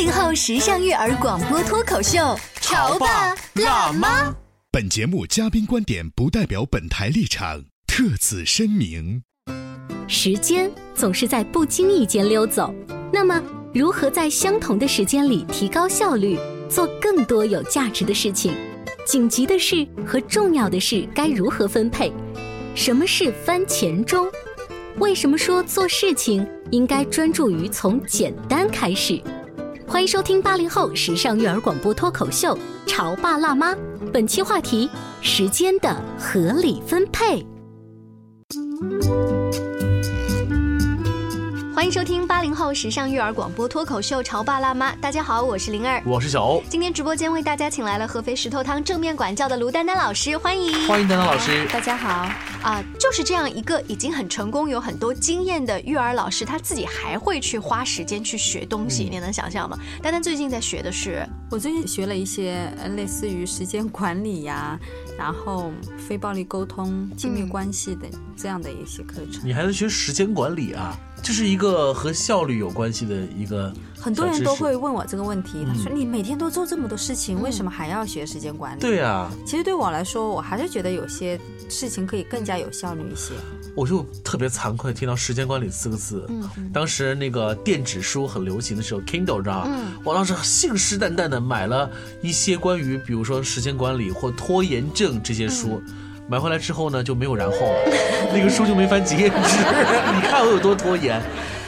八零后时尚育儿广播脱口秀，潮爸辣妈。本节目嘉宾观点不代表本台立场，特此声明。时间总是在不经意间溜走，那么如何在相同的时间里提高效率，做更多有价值的事情？紧急的事和重要的事该如何分配？什么是番茄钟？为什么说做事情应该专注于从简单开始？欢迎收听八零后时尚育儿广播脱口秀《潮爸辣妈》，本期话题：时间的合理分配。欢迎收听八零后时尚育儿广播脱口秀《潮爸辣妈》。大家好，我是灵儿，我是小欧。今天直播间为大家请来了合肥石头汤正面管教的卢丹丹老师，欢迎，欢迎丹丹老师。大家好啊，就是这样一个已经很成功、有很多经验的育儿老师，他自己还会去花时间去学东西，你能想象吗？丹丹最近在学的是，我最近学了一些类似于时间管理呀，然后非暴力沟通、亲密关系的这样的一些课程。你还在学时间管理啊？这是一个和效率有关系的一个。很多人都会问我这个问题，他说：“你每天都做这么多事情，为什么还要学时间管理？”对啊，其实对我来说，我还是觉得有些事情可以更加有效率一些。我就特别惭愧，听到时间管理四个字。嗯，当时那个电子书很流行的时候，Kindle 知道嗯，我当时信誓旦旦的买了一些关于，比如说时间管理或拖延症这些书。买回来之后呢，就没有然后了，那个书就没翻几页纸。你看我有多拖延。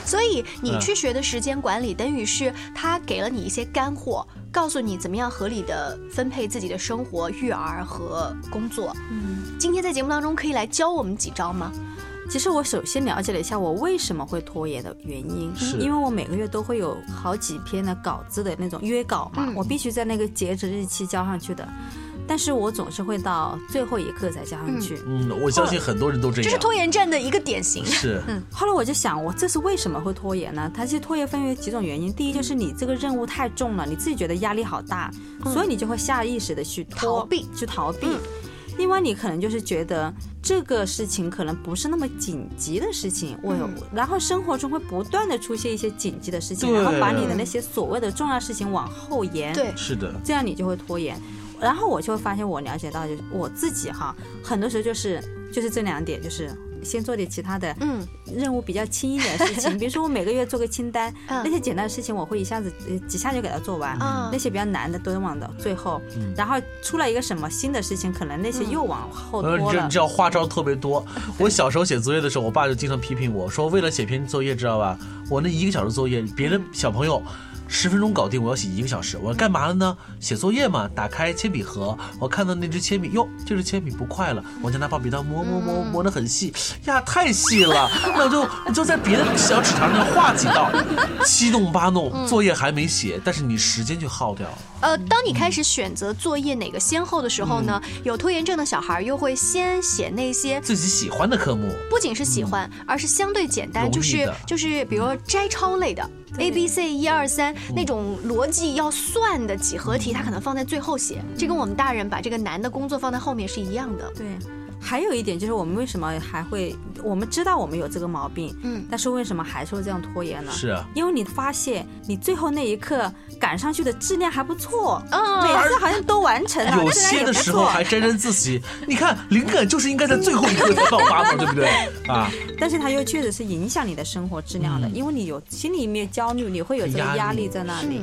所以你去学的时间管理，等于是他给了你一些干货，告诉你怎么样合理的分配自己的生活、育儿和工作。嗯，今天在节目当中可以来教我们几招吗？其实我首先了解了一下我为什么会拖延的原因，是因为我每个月都会有好几篇的稿子的那种约稿嘛，我必须在那个截止日期交上去的。但是我总是会到最后一刻才加上去。嗯，我相信很多人都这样。这是拖延症的一个典型。是。嗯。后来我就想，我这是为什么会拖延呢？它其实拖延分为几种原因。第一就是你这个任务太重了，你自己觉得压力好大，所以你就会下意识的去逃避，去逃避。另外，你可能就是觉得这个事情可能不是那么紧急的事情，我有，然后生活中会不断的出现一些紧急的事情，然后把你的那些所谓的重要事情往后延。对，是的。这样你就会拖延。然后我就会发现，我了解到就是我自己哈，很多时候就是就是这两点，就是先做点其他的，嗯，任务比较轻一点的事情，比如说我每个月做个清单，那些简单的事情我会一下子几下就给它做完，那些比较难的都往到最后，然后出来一个什么新的事情，可能那些又往后拖了。你知道花招特别多。我小时候写作业的时候，我爸就经常批评我说，为了写篇作业，知道吧？我那一个小时作业，别的小朋友。十分钟搞定，我要写一个小时。我要干嘛了呢？写作业嘛。打开铅笔盒，我看到那支铅笔，哟，这支铅笔不快了，我就拿宝笔刀磨磨磨磨得很细，呀，太细了。那我就就在别的小纸条上画几道，七弄八弄，作业还没写，但是你时间就耗掉了。呃，当你开始选择作业哪个先后的时候呢？有拖延症的小孩又会先写那些自己喜欢的科目，不仅是喜欢，而是相对简单，就是就是比如说摘抄类的。A B C 一二三那种逻辑要算的几何题，他可能放在最后写，这跟我们大人把这个难的工作放在后面是一样的。对。还有一点就是，我们为什么还会？我们知道我们有这个毛病，嗯，但是为什么还是会这样拖延呢？是啊，因为你发现你最后那一刻赶上去的质量还不错，嗯，每次好像都完成了，有些的时候还沾沾自喜。你看，灵感就是应该在最后一刻才爆发嘛，对不对？啊，但是它又确实是影响你的生活质量的，因为你有心里面焦虑，你会有这个压力在那里。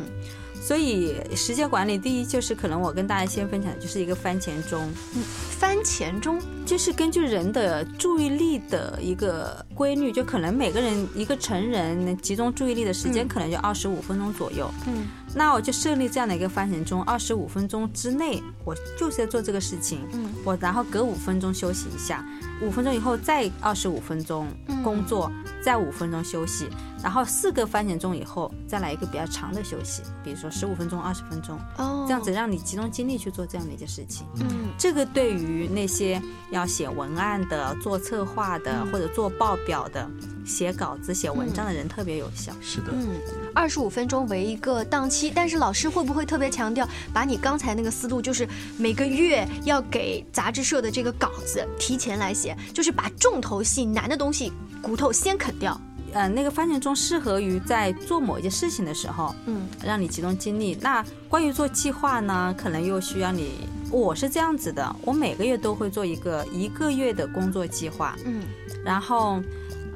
所以时间管理，第一就是可能我跟大家先分享的就是一个番茄钟。嗯，番茄钟就是根据人的注意力的一个规律，就可能每个人一个成人集中注意力的时间可能就二十五分钟左右。嗯，那我就设立这样的一个番茄钟，二十五分钟之内我就是在做这个事情。嗯，我然后隔五分钟休息一下，五分钟以后再二十五分钟工作，再五分钟休息，然后四个番茄钟以后再来一个比较长的休息，比如说十五分钟、二十分钟，哦，这样子让你集中精力去做这样的一件事情。嗯。这个对于那些要写文案的、做策划的或者做报表的、写稿子、写文章的人特别有效。是的，嗯，二十五分钟为一个档期，但是老师会不会特别强调，把你刚才那个思路，就是每个月要给杂志社的这个稿子提前来写，就是把重头戏难的东西骨头先啃掉。呃，那个番茄钟适合于在做某一件事情的时候，嗯，让你集中精力。那关于做计划呢，可能又需要你。我是这样子的，我每个月都会做一个一个月的工作计划，嗯，然后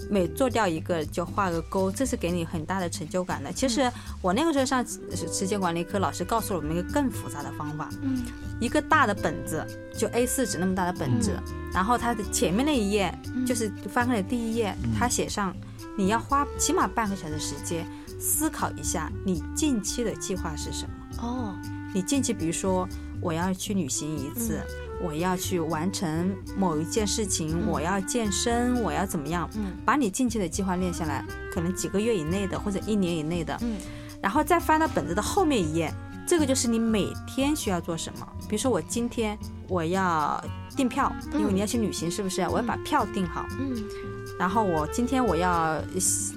每做掉一个就画个勾，这是给你很大的成就感的。其实我那个时候上时间管理课，老师告诉了我们一个更复杂的方法，嗯，一个大的本子，就 A 四纸那么大的本子，然后它的前面那一页就是翻开的第一页，它写上你要花起码半个小时时间思考一下你近期的计划是什么。哦，你近期比如说我要去旅行一次，我要去完成某一件事情，我要健身，我要怎么样？嗯，把你近期的计划列下来，可能几个月以内的或者一年以内的，嗯，然后再翻到本子的后面一页，这个就是你每天需要做什么。比如说我今天我要订票，因为你要去旅行，是不是？我要把票订好。嗯，然后我今天我要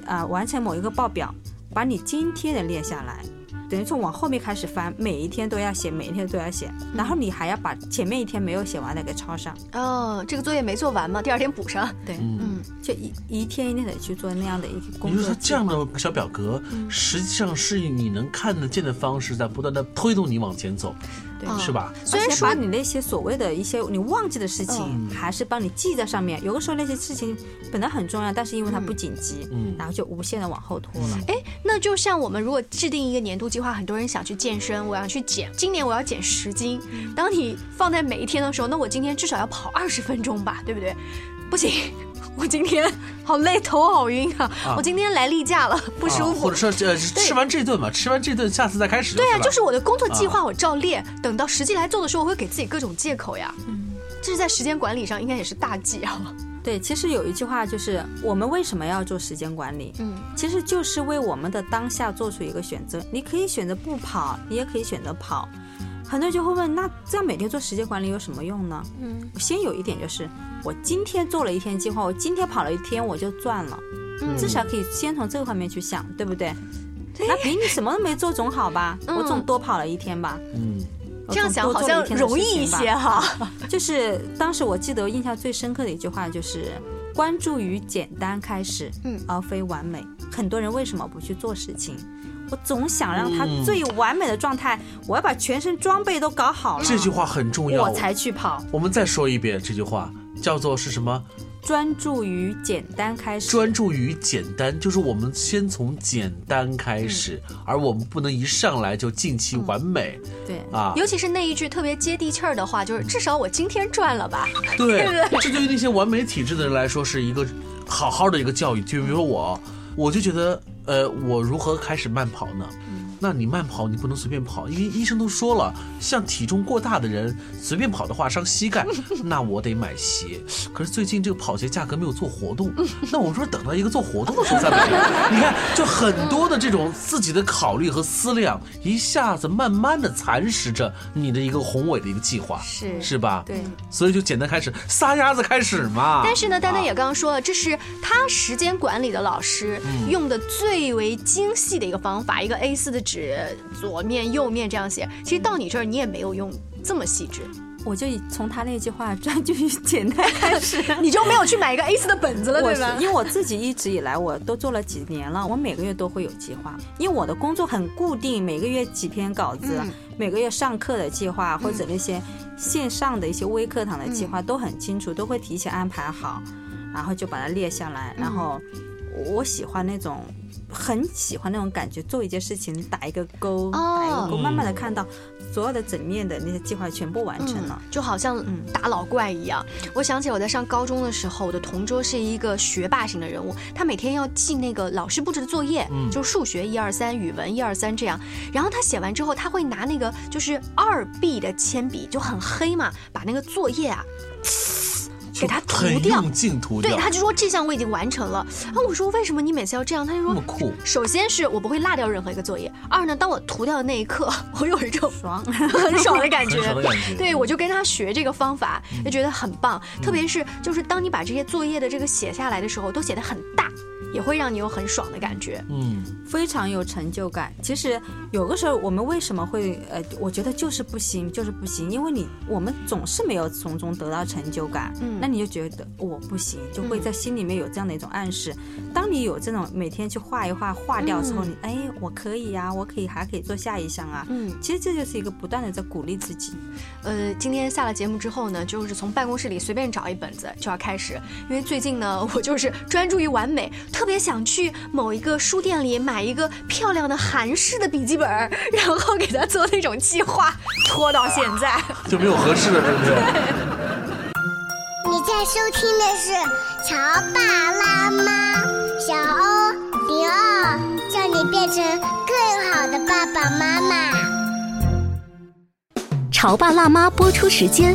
啊、完成某一个报表，把你今天的列下来。等于从往后面开始翻，每一天都要写，每一天都要写，然后你还要把前面一天没有写完的给抄上。哦，这个作业没做完嘛，第二天补上。对，嗯，就一一天一天的去做那样的一个工作计就是说，这样的小表格，实际上是以你能看得见的方式，在不断的推动你往前走，对嗯是吧？虽然说而且把你那些所谓的一些你忘记的事情，嗯还是帮你记在上面。有的时候那些事情本来很重要，但是因为它不紧急，嗯然后就无限的往后拖了。哎，那就像我们如果制定一个年度计划，很多人想去健身，我要去减，今年我要减十斤。当你放在每一天的时候，那我今天至少要跑二十分钟吧，对不对？不行，我今天好累，头好晕啊！我今天来例假了，不舒服。啊或者说呃吃完这顿嘛，吃完这顿下次再开始。对啊，就是我的工作计划我照列，等到实际来做的时候，我会给自己各种借口呀。嗯，这是在时间管理上应该也是大忌啊。对，其实有一句话就是，我们为什么要做时间管理？嗯，其实就是为我们的当下做出一个选择。你可以选择不跑，你也可以选择跑。很多人就会问，那这样每天做时间管理有什么用呢？嗯，先有一点就是，我今天做了一天计划，我今天跑了一天我就赚了，嗯至少可以先从这个方面去想，对不对？那比你什么都没做总好吧？嗯我总多跑了一天吧。嗯，这样想好像容易一些哈。就是当时我记得印象最深刻的一句话就是关注于简单开始，嗯而非完美。很多人为什么不去做事情？我总想让他嗯最完美的状态，我要把全身装备都搞好了，这句话很重要。我才去跑。我们再说一遍这句话，叫做是什么？专注于简单开始，专注于简单，就是我们先从简单开始，而我们不能一上来就尽其完美、对。啊。尤其是那一句特别接地气儿的话，就是至少我今天赚了吧。对 对，这对于那些完美体质的人来说是一个好好的一个教育。就比如说我，我就觉得，呃，我如何开始慢跑呢？那你慢跑，你不能随便跑，因为医生都说了，像体重过大的人随便跑的话伤膝盖，那我得买鞋。可是最近这个跑鞋价格没有做活动，那我说等到一个做活动的时候再买。你看，就很多的这种自己的考虑和思量，一下子慢慢的蚕食着你的一个宏伟的一个计划，是是吧？对，所以就简单开始，撒丫子开始嘛。但是呢，丹丹也啊刚刚说了，这是他时间管理的老师嗯用的最为精细的一个方法，一个 A 四的纸，左面右面这样写。其实到你这儿，你也没有用这么细致，我就从他那句话专注于简单开始。你就没有去买一个 A 4的本子了，对吧？因为我自己一直以来我都做了几年了，我每个月都会有计划，因为我的工作很固定，每个月几篇稿子，嗯每个月上课的计划或者那些线上的一些微课堂的计划都很清楚，都会提前安排好，然后就把它列下来，然后。我喜欢那种。很喜欢那种感觉，做一件事情打一个勾，哦打一个勾，慢慢的看到所有的整面的那些计划全部完成了。就好像打老怪一样。我想起我在上高中的时候，我的同桌是一个学霸型的人物，他每天要记那个老师布置的作业，就是数学一二三，语文一二三这样。然后他写完之后，他会拿那个就是二 B 的铅笔，就很黑嘛，把那个作业啊。给他涂掉，用劲涂掉。对，他就说这项我已经完成了。啊，我说为什么你每次要这样？他就说那么酷。首先是我不会落掉任何一个作业，二呢，当我涂掉的那一刻，我有一种爽 很爽的感觉。很爽的感觉。对，我就跟他学这个方法，就觉得很棒。特别是就是当你把这些作业的这个写下来的时候，都写的很大。也会让你有很爽的感觉，嗯，非常有成就感。其实有的时候我们为什么会呃，我觉得就是不行，就是不行，因为你我们总是没有从中得到成就感，嗯，那你就觉得我不行，就会在心里面有这样的一种暗示。当你有这种每天去画一画画掉之后，你哎，我可以呀，我可以还可以做下一项啊，嗯，其实这就是一个不断的在鼓励自己。呃，今天下了节目之后呢，就是从办公室里随便找一本子就要开始，因为最近呢，我就是专注于完美，特别想去某一个书店里买一个漂亮的韩式的笔记本，然后给他做那种计划，拖到现在 就没有合适的，对不对？你在收听的是《潮爸辣妈》，小欧零二，叫你变成更好的爸爸妈妈。潮爸辣妈播出时间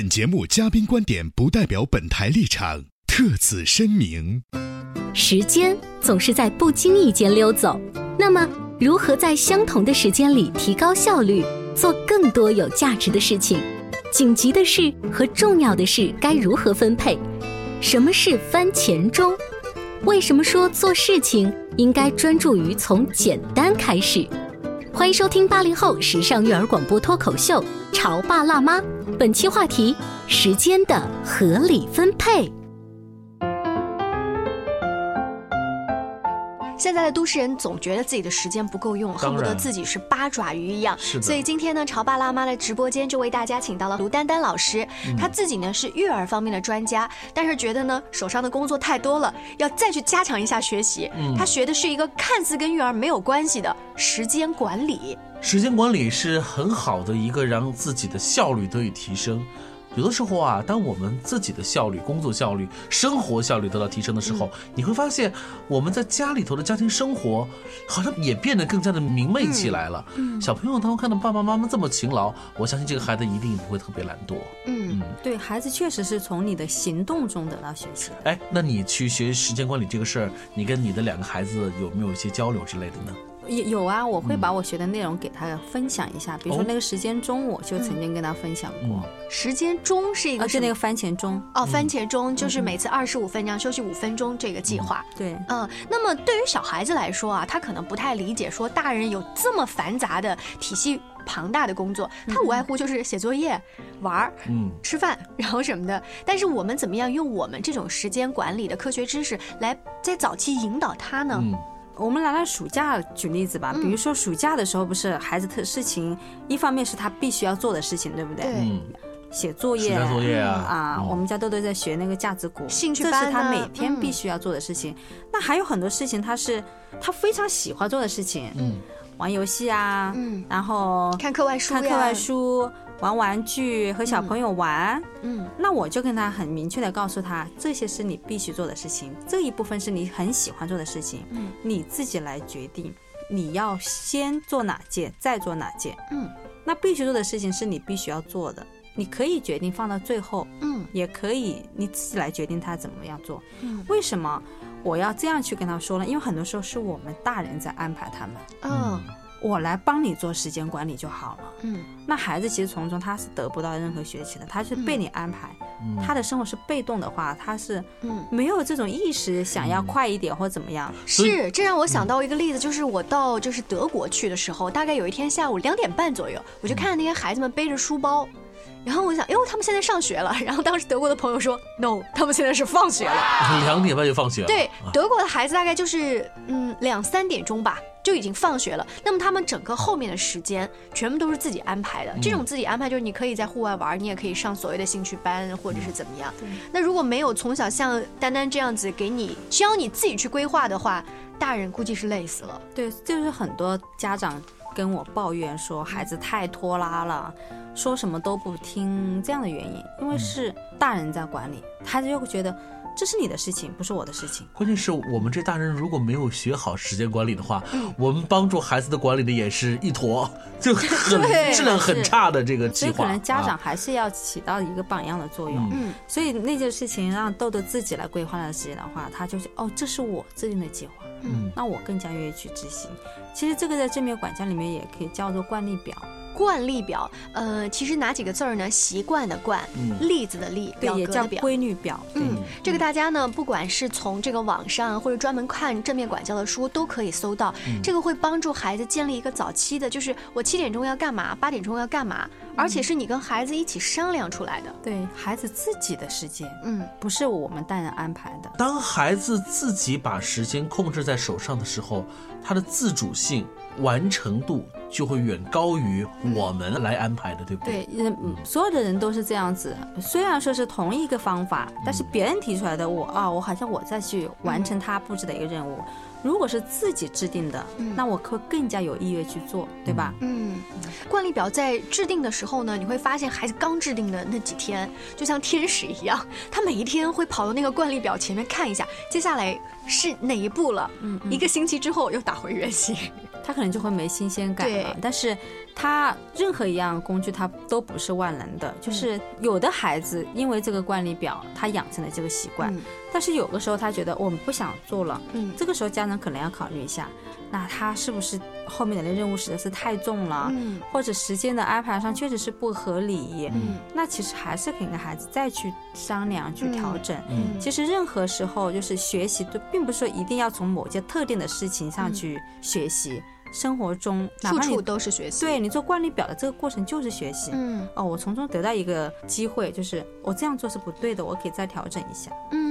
本节目嘉宾观点不代表本台立场，特此声明。时间总是在不经意间溜走，那么如何在相同的时间里提高效率，做更多有价值的事情？紧急的事和重要的事该如何分配？什么是番茄钟？为什么说做事情应该专注于从简单开始？欢迎收听八零后时尚育儿广播脱口秀《潮爸辣妈》，本期话题：时间的合理分配。现在的都市人总觉得自己的时间不够用，恨不得自己是八爪鱼一样。所以今天呢，潮爸辣妈的直播间就为大家请到了卢丹丹老师，她自己呢是育儿方面的专家，但是觉得呢手上的工作太多了，要再去加强一下学习。她学的是一个看似跟育儿没有关系的时间管理。时间管理是很好的一个让自己的效率得以提升。有的时候啊，当我们自己的效率、工作效率、生活效率得到提升的时候，嗯、你会发现我们在家里头的家庭生活好像也变得更加的明媚起来了。嗯，小朋友他们看到爸爸妈妈这么勤劳，我相信这个孩子一定不会特别懒惰。嗯，对孩子确实是从你的行动中得到学习。哎，那你去学时间管理这个事儿，你跟你的两个孩子有没有一些交流之类的呢？有有啊，我会把我学的内容给他分享一下，比如说那个时间钟，我就曾经跟他分享过。时间钟是一个，是那个番茄钟。哦，番茄钟就是每次二十五分钟休息五分钟这个计划。对，嗯，那么对于小孩子来说啊，他可能不太理解，说大人有这么繁杂的体系庞大的工作，他无外乎就是写作业、玩儿、嗯、吃饭，然后什么的。但是我们怎么样用我们这种时间管理的科学知识来在早期引导他呢？我们拿来暑假举例子吧，比如说暑假的时候，不是孩子特事情，一方面是他必须要做的事情，对不对？对。写作业，作业啊！啊，我们家豆豆在学那个架子鼓，兴趣班，这是他每天必须要做的事情。那还有很多事情，他是他非常喜欢做的事情，嗯，玩游戏啊，嗯，然后看课外书，看课外书。玩玩具和小朋友玩，嗯，那我就跟他很明确的告诉他，这些是你必须做的事情，这一部分是你很喜欢做的事情，嗯，你自己来决定你要先做哪件，再做哪件，嗯，那必须做的事情是你必须要做的，你可以决定放到最后，嗯，也可以你自己来决定他怎么样做。嗯，为什么我要这样去跟他说呢？因为很多时候是我们大人在安排他们，嗯，我来帮你做时间管理就好了。嗯，那孩子其实从中他是得不到任何学习的，他是被你安排，他的生活是被动的话，他是嗯没有这种意识想要快一点或怎么样。是，这让我想到一个例子，就是我到就是德国去的时候，大概有一天下午两点半左右，我就看到那些孩子们背着书包，然后我想，哎呦，他们现在上学了。然后当时德国的朋友说，no，他们现在是放学了。两点半就放学了。对啊，德国的孩子大概就是嗯两三点钟吧。就已经放学了，那么他们整个后面的时间全部都是自己安排的。这种自己安排就是你可以在户外玩，你也可以上所谓的兴趣班或者是怎么样。那如果没有从小像丹丹这样子给你教你自己去规划的话，大人估计是累死了。对，就是很多家长跟我抱怨说孩子太拖拉了，说什么都不听这样的原因，因为是大人在管理，孩子又会觉得。这是你的事情，不是我的事情。关键是我们这大人如果没有学好时间管理的话，我们帮助孩子的管理的也是一坨，就很 质量很差的这个计划。所以可能家长还是要起到一个榜样的作用。嗯，所以那件事情让豆豆自己来规划的时间的话，他就是哦，这是我制定的计划，嗯，那我更加愿意去执行。其实这个在正面管教里面也可以叫做惯例表。惯例表，呃，其实哪几个字儿呢？习惯的惯，例子的例，对，也叫表规律表。嗯，这个大家呢，不管是从这个网上或者专门看正面管教的书，都可以搜到。这个会帮助孩子建立一个早期的，就是我七点钟要干嘛，八点钟要干嘛，而且是你跟孩子一起商量出来的。对孩子自己的时间，嗯，不是我们大人安排的。当孩子自己把时间控制在手上的时候，他的自主性。完成度就会远高于我们来安排的，对不对？对，人所有的人都是这样子。虽然说是同一个方法，但是别人提出来的，我啊，我好像我再去完成他布置的一个任务。如果是自己制定的，那我会更加有意愿去做，对吧？嗯，惯例表在制定的时候呢，你会发现孩子刚制定的那几天，就像天使一样，他每一天会跑到那个惯例表前面看一下，接下来是哪一步了。嗯，一个星期之后又打回原形。他可能就会没新鲜感了，但是他任何一样工具他都不是万能的，就是有的孩子因为这个惯例表，他养成了这个习惯，但是有的时候他觉得我们不想做了，嗯，这个时候家长可能要考虑一下，那他是不是后面的那任务实在是太重了，嗯，或者时间的安排上确实是不合理，嗯，那其实还是可以跟孩子再去商量去调整，嗯，其实任何时候就是学习都并不是说一定要从某件特定的事情上去学习。生活中，处处都是学习。对你做惯例表的这个过程就是学习。嗯，哦，我从中得到一个机会，就是我这样做是不对的，我可以再调整一下。嗯，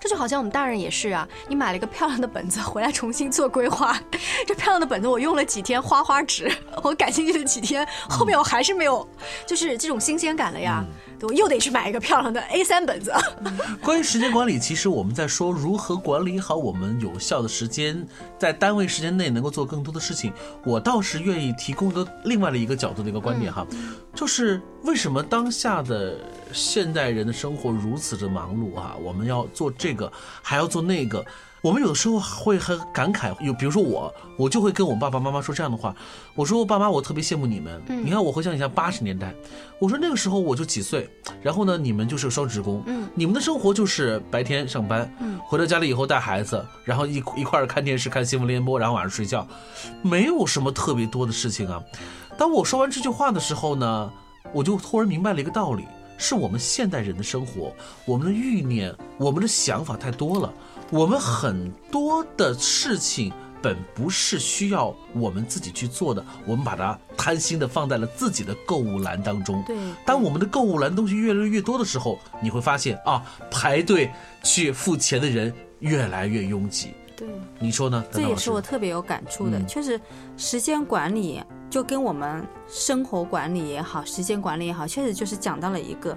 这就好像我们大人也是啊，你买了一个漂亮的本子回来重新做规划，这漂亮的本子我用了几天，花花纸，我感兴趣的几天，后面我还是没有，就是这种新鲜感了呀。我又得去买一个漂亮的 A3 本子。关于时间管理，其实我们在说如何管理好我们有效的时间，在单位时间内能够做更多的事情。我倒是愿意提供一个另外的一个角度的一个观点哈，就是为什么当下的现代人的生活如此的忙碌啊？我们要做这个，还要做那个。我们有的时候会很感慨，有比如说我，我就会跟我爸爸妈妈说这样的话，我说爸妈，我特别羡慕你们。你看我回想一下八十年代，我说那个时候我就几岁，然后呢，你们就是双职工，嗯，你们的生活就是白天上班，嗯，回到家里以后带孩子，然后一一块儿看电视看新闻联播，然后晚上睡觉，没有什么特别多的事情啊。当我说完这句话的时候呢，我就突然明白了一个道理，是我们现代人的生活，我们的欲念，我们的想法太多了。我们很多的事情本不是需要我们自己去做的，我们把它贪心的放在了自己的购物篮当中。对，当我们的购物篮东西越来越多的时候，你会发现啊，排队去付钱的人越来越拥挤。对，你说呢？这也是我特别有感触的。确实，时间管理就跟我们生活管理也好，时间管理也好，确实就是讲到了一个。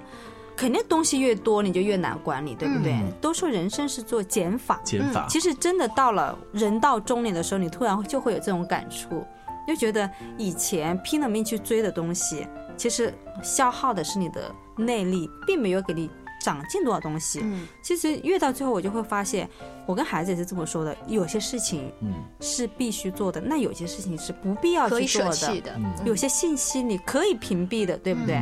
肯定东西越多，你就越难管理，对不对？都说人生是做减法，减法。其实真的到了人到中年的时候，你突然就会有这种感触，就觉得以前拼了命去追的东西，其实消耗的是你的内力，并没有给你长进多少东西。嗯，其实越到最后，我就会发现，我跟孩子也是这么说的：有些事情，嗯，是必须做的，那有些事情是不必要去做的。的，有些信息你可以屏蔽的，对不对？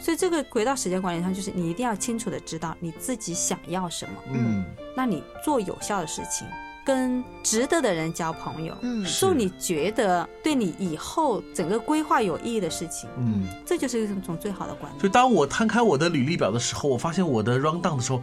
所以这个回到时间管理上，就是你一定要清楚的知道你自己想要什么，嗯，那你做有效的事情。跟值得的人交朋友，嗯，做你觉得对你以后整个规划有意义的事情，嗯，这就是一种最好的管理。就当我摊开我的履历表的时候，我发现我的 round down 的时候。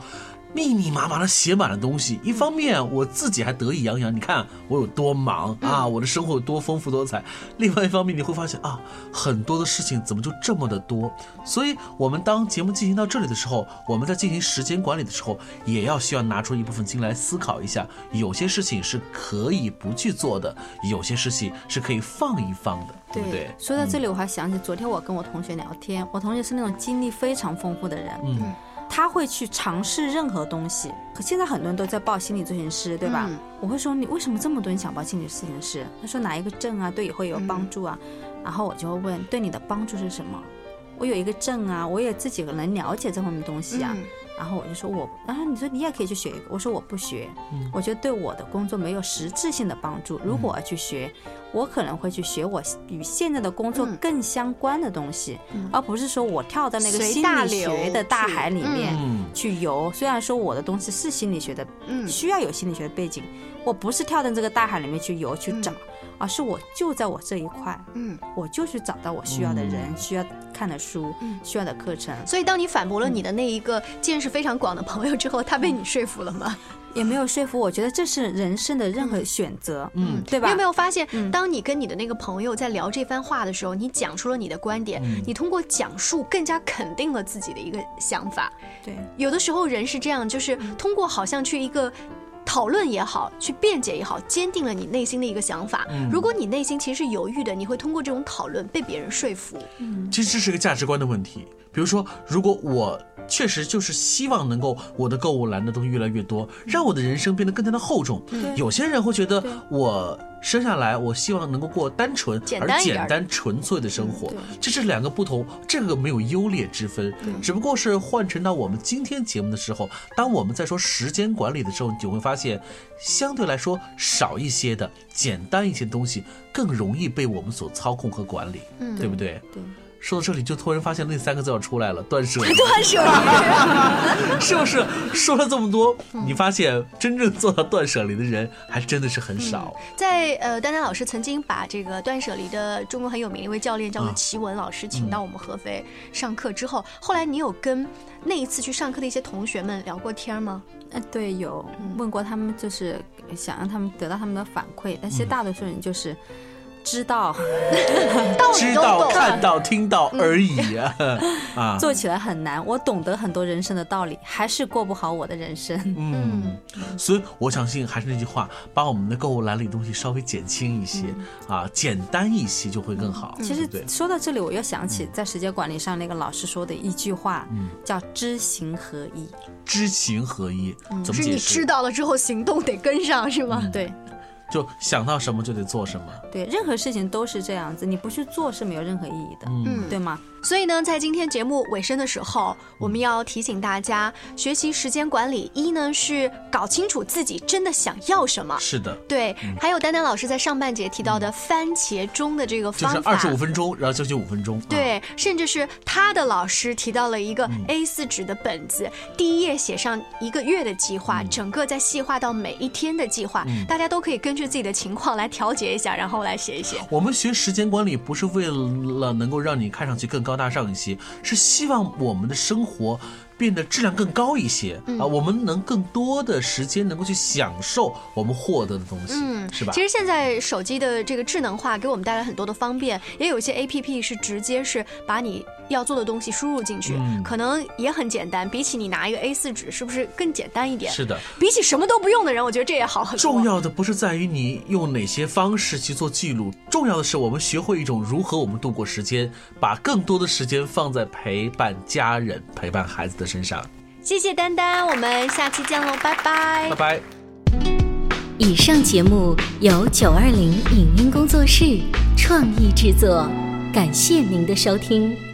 密密麻麻的写满了东西，一方面我自己还得意洋洋，你看我有多忙啊，我的生活有多丰富多彩；另外一方面你会发现啊，很多的事情怎么就这么的多？所以，我们当节目进行到这里的时候，我们在进行时间管理的时候，也要需要拿出一部分精来思考一下，有些事情是可以不去做的，有些事情是可以放一放的，对不对？说到这里，我还想起昨天我跟我同学聊天，我同学是那种经历非常丰富的人，嗯。他会去尝试任何东西，可现在很多人都在报心理咨询师，对吧？我会说你为什么这么多人想报心理咨询师？他说哪一个证啊，对以后有帮助啊？然后我就会问，对你的帮助是什么？我有一个证啊，我也自己能了解这方面东西啊。然后我就说我，然后你说你也可以去学一个，我说我不学，我觉得对我的工作没有实质性的帮助。如果我要去学，我可能会去学我与现在的工作更相关的东西，而不是说我跳到那个心理学的大海里面去游。虽然说我的东西是心理学的，需要有心理学的背景，我不是跳到这个大海里面去游去找。而是我就在我这一块，嗯，我就去找到我需要的人、需要看的书、需要的课程。所以，当你反驳了你的那一个见识非常广的朋友之后，他被你说服了吗？也没有说服。我觉得这是人生的任何选择，嗯，对吧？你有没有发现，当你跟你的那个朋友在聊这番话的时候，你讲出了你的观点，你通过讲述更加肯定了自己的一个想法。对，有的时候人是这样，就是通过好像去一个。讨论也好，去辩解也好，坚定了你内心的一个想法。如果你内心其实是犹豫的，你会通过这种讨论被别人说服。嗯，其实这是个价值观的问题。比如说，如果我确实就是希望能够我的购物栏的东西越来越多，让我的人生变得更加的厚重。有些人会觉得我。生下来，我希望能够过单纯而简单纯粹的生活，这是两个不同，这个没有优劣之分，只不过是换成到我们今天节目的时候，当我们在说时间管理的时候，你就会发现，相对来说少一些的简单一些东西更容易被我们所操控和管理，对不对？对。说到这里，就突然发现那三个字要出来了，断舍离。断舍离，是不是？说了这么多，你发现真正做到断舍离的人还真的是很少。在呃，丹丹老师曾经把这个断舍离的中国很有名的一位教练叫做齐文老师请到我们合肥上课之后，后来你有跟那一次去上课的一些同学们聊过天吗？嗯，对，有问过他们，就是想让他们得到他们的反馈，但其实大多数人就是。知道，知道，看到，听到而已啊！啊，做起来很难。我懂得很多人生的道理，还是过不好我的人生。嗯，所以我相信还是那句话，把我们的购物篮里东西稍微减轻一些啊，简单一些就会更好。其实说到这里，我又想起在时间管理上那个老师说的一句话，叫“知行合一”。知行合一，怎么解释？你知道了之后，行动得跟上，是吗？对。就想到什么就得做什么，对，任何事情都是这样子，你不去做是没有任何意义的，嗯，对吗？所以呢，在今天节目尾声的时候，我们要提醒大家，学习时间管理，一呢是搞清楚自己真的想要什么，是的，对。还有丹丹老师在上半节提到的番茄钟的这个方法，就是二十五分钟，然后休息五分钟，对。甚至是他的老师提到了一个 A 四纸的本子，第一页写上一个月的计划，整个再细化到每一天的计划，大家都可以根据自己的情况来调节一下，然后来写一写。我们学时间管理不是为了能够让你看上去更高。高大上一些，是希望我们的生活变得质量更高一些啊！我们能更多的时间能够去享受我们获得的东西，嗯，是吧？其实现在手机的这个智能化给我们带来很多的方便，也有一些 A P P 是直接是把你。要做的东西输入进去，可能也很简单。比起你拿一个 A 四纸，是不是更简单一点？是的。比起什么都不用的人，我觉得这也好很多。重要的不是在于你用哪些方式去做记录，重要的是我们学会一种如何我们度过时间，把更多的时间放在陪伴家人、陪伴孩子的身上。谢谢丹丹，我们下期见喽，拜拜。拜拜。以上节目由九二零影音工作室创意制作，感谢您的收听。